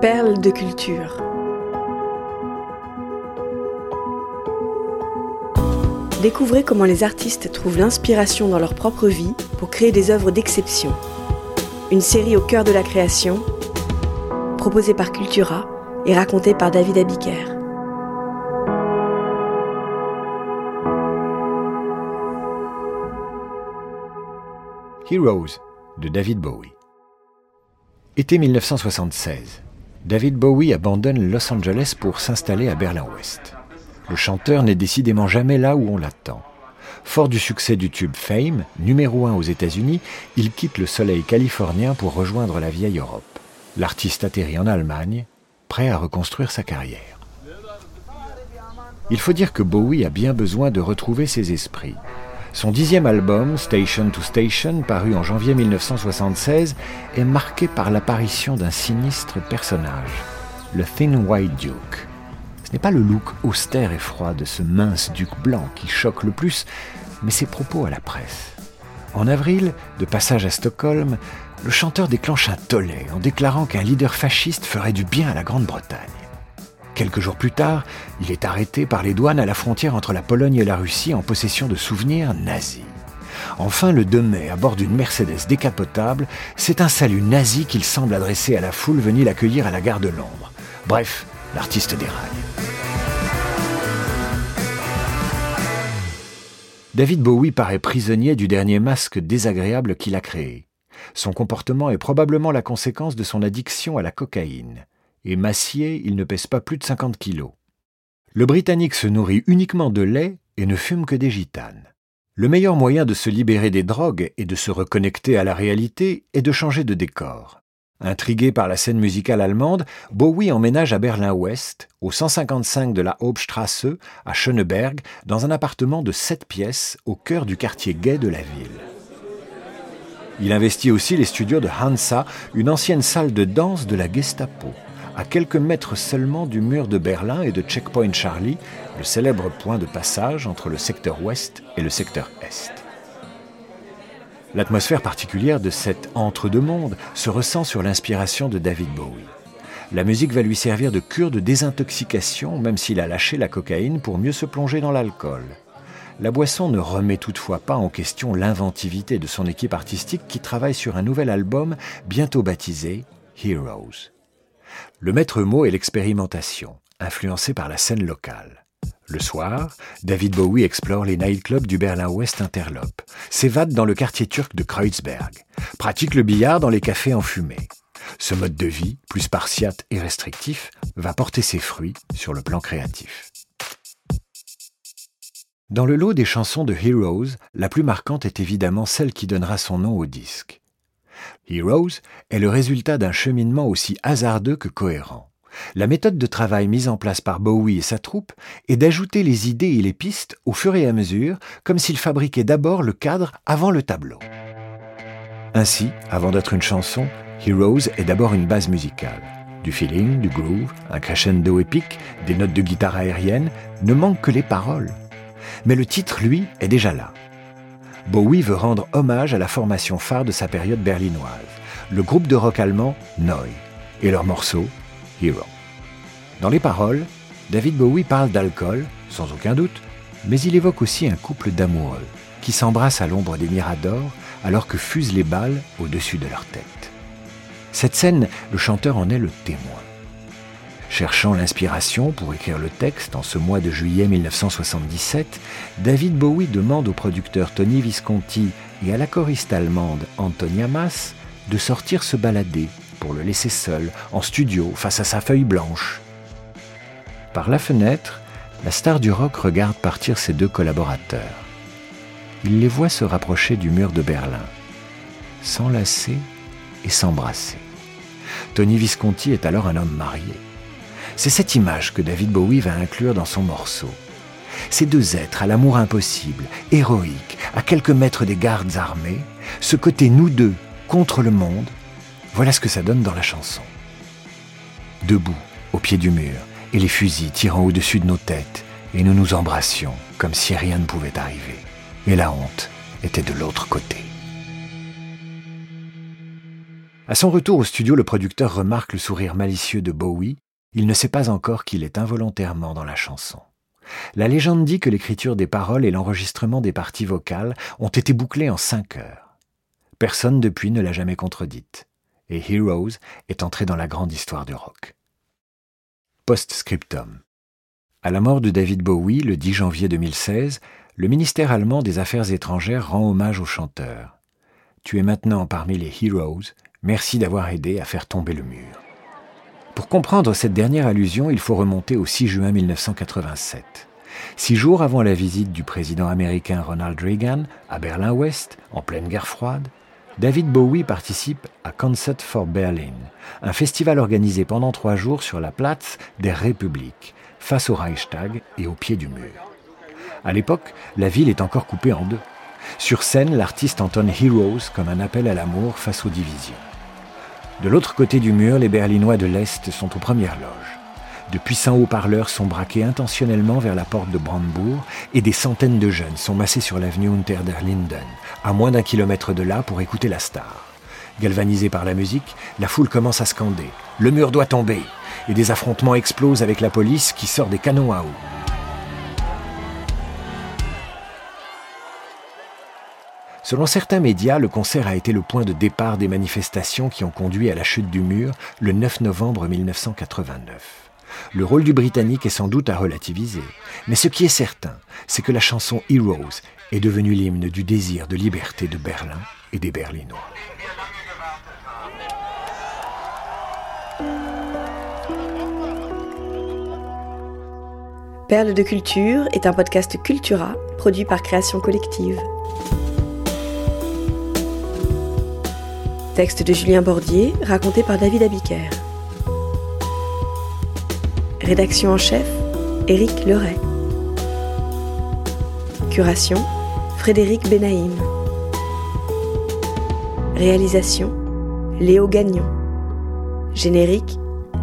Perles de culture. Découvrez comment les artistes trouvent l'inspiration dans leur propre vie pour créer des œuvres d'exception. Une série au cœur de la création, proposée par Cultura et racontée par David Abiker. Heroes de David Bowie. Été 1976. David Bowie abandonne Los Angeles pour s'installer à Berlin-Ouest. Le chanteur n'est décidément jamais là où on l'attend. Fort du succès du tube Fame, numéro 1 aux États-Unis, il quitte le soleil californien pour rejoindre la vieille Europe. L'artiste atterrit en Allemagne, prêt à reconstruire sa carrière. Il faut dire que Bowie a bien besoin de retrouver ses esprits. Son dixième album, Station to Station, paru en janvier 1976, est marqué par l'apparition d'un sinistre personnage, le Thin White Duke. Ce n'est pas le look austère et froid de ce mince duc blanc qui choque le plus, mais ses propos à la presse. En avril, de passage à Stockholm, le chanteur déclenche un tollé en déclarant qu'un leader fasciste ferait du bien à la Grande-Bretagne. Quelques jours plus tard, il est arrêté par les douanes à la frontière entre la Pologne et la Russie en possession de souvenirs nazis. Enfin, le 2 mai, à bord d'une Mercedes décapotable, c'est un salut nazi qu'il semble adresser à la foule venue l'accueillir à la gare de Londres. Bref, l'artiste déraille. David Bowie paraît prisonnier du dernier masque désagréable qu'il a créé. Son comportement est probablement la conséquence de son addiction à la cocaïne. Et massier, il ne pèse pas plus de 50 kilos. Le Britannique se nourrit uniquement de lait et ne fume que des gitanes. Le meilleur moyen de se libérer des drogues et de se reconnecter à la réalité est de changer de décor. Intrigué par la scène musicale allemande, Bowie emménage à Berlin-Ouest, au 155 de la Hauptstrasse, à Schöneberg, dans un appartement de 7 pièces au cœur du quartier gay de la ville. Il investit aussi les studios de Hansa, une ancienne salle de danse de la Gestapo, à quelques mètres seulement du mur de Berlin et de Checkpoint Charlie, le célèbre point de passage entre le secteur ouest et le secteur est. L'atmosphère particulière de cet entre-deux-mondes se ressent sur l'inspiration de David Bowie. La musique va lui servir de cure de désintoxication, même s'il a lâché la cocaïne pour mieux se plonger dans l'alcool. La boisson ne remet toutefois pas en question l'inventivité de son équipe artistique qui travaille sur un nouvel album bientôt baptisé Heroes. Le maître mot est l'expérimentation, influencée par la scène locale. Le soir, David Bowie explore les nightclubs du Berlin-Ouest interlope, s'évade dans le quartier turc de Kreuzberg, pratique le billard dans les cafés enfumés. Ce mode de vie, plus spartiate et restrictif, va porter ses fruits sur le plan créatif. Dans le lot des chansons de Heroes, la plus marquante est évidemment celle qui donnera son nom au disque. Heroes est le résultat d'un cheminement aussi hasardeux que cohérent. La méthode de travail mise en place par Bowie et sa troupe est d'ajouter les idées et les pistes au fur et à mesure, comme s'il fabriquait d'abord le cadre avant le tableau. Ainsi, avant d'être une chanson, Heroes est d'abord une base musicale. Du feeling, du groove, un crescendo épique, des notes de guitare aérienne, ne manquent que les paroles. Mais le titre, lui, est déjà là. Bowie veut rendre hommage à la formation phare de sa période berlinoise, le groupe de rock allemand Neu, et leur morceau Hero. Dans les paroles, David Bowie parle d'alcool, sans aucun doute, mais il évoque aussi un couple d'amoureux qui s'embrassent à l'ombre des miradors alors que fusent les balles au-dessus de leur tête. Cette scène, le chanteur en est le témoin. Cherchant l'inspiration pour écrire le texte en ce mois de juillet 1977, David Bowie demande au producteur Tony Visconti et à la choriste allemande Antonia Maas de sortir se balader pour le laisser seul, en studio, face à sa feuille blanche. Par la fenêtre, la star du rock regarde partir ses deux collaborateurs. Il les voit se rapprocher du mur de Berlin, s'enlacer et s'embrasser. Tony Visconti est alors un homme marié. C'est cette image que David Bowie va inclure dans son morceau. Ces deux êtres à l'amour impossible, héroïques, à quelques mètres des gardes armés, ce côté nous deux contre le monde, voilà ce que ça donne dans la chanson. Debout, au pied du mur, et les fusils tirant au-dessus de nos têtes, et nous nous embrassions comme si rien ne pouvait arriver. Et la honte était de l'autre côté. À son retour au studio, le producteur remarque le sourire malicieux de Bowie. Il ne sait pas encore qu'il est involontairement dans la chanson. La légende dit que l'écriture des paroles et l'enregistrement des parties vocales ont été bouclés en cinq heures. Personne depuis ne l'a jamais contredite. Et Heroes est entré dans la grande histoire du rock. Post-scriptum. À la mort de David Bowie le 10 janvier 2016, le ministère allemand des Affaires étrangères rend hommage au chanteur. Tu es maintenant parmi les Heroes, merci d'avoir aidé à faire tomber le mur. Pour comprendre cette dernière allusion, il faut remonter au 6 juin 1987. Six jours avant la visite du président américain Ronald Reagan à Berlin-Ouest, en pleine guerre froide, David Bowie participe à Concert for Berlin, un festival organisé pendant trois jours sur la Platz der Republik, face au Reichstag et au pied du mur. À l'époque, la ville est encore coupée en deux. Sur scène, l'artiste entonne Heroes comme un appel à l'amour face aux divisions. De l'autre côté du mur, les Berlinois de l'Est sont aux premières loges. De puissants haut-parleurs sont braqués intentionnellement vers la porte de Brandebourg et des centaines de jeunes sont massés sur l'avenue Unter der Linden, à moins d'un kilomètre de là pour écouter la star. Galvanisée par la musique, la foule commence à scander ⁇ Le mur doit tomber !⁇ et des affrontements explosent avec la police qui sort des canons à eau. Selon certains médias, le concert a été le point de départ des manifestations qui ont conduit à la chute du mur le 9 novembre 1989. Le rôle du Britannique est sans doute à relativiser, mais ce qui est certain, c'est que la chanson Heroes est devenue l'hymne du désir de liberté de Berlin et des Berlinois. Perle de culture est un podcast Cultura produit par Création Collective. Texte de Julien Bordier, raconté par David Abiker. Rédaction en chef, Éric Leray. Curation, Frédéric Benaïm. Réalisation, Léo Gagnon. Générique,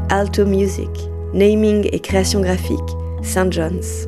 Alto Music. Naming et création graphique, St. John's.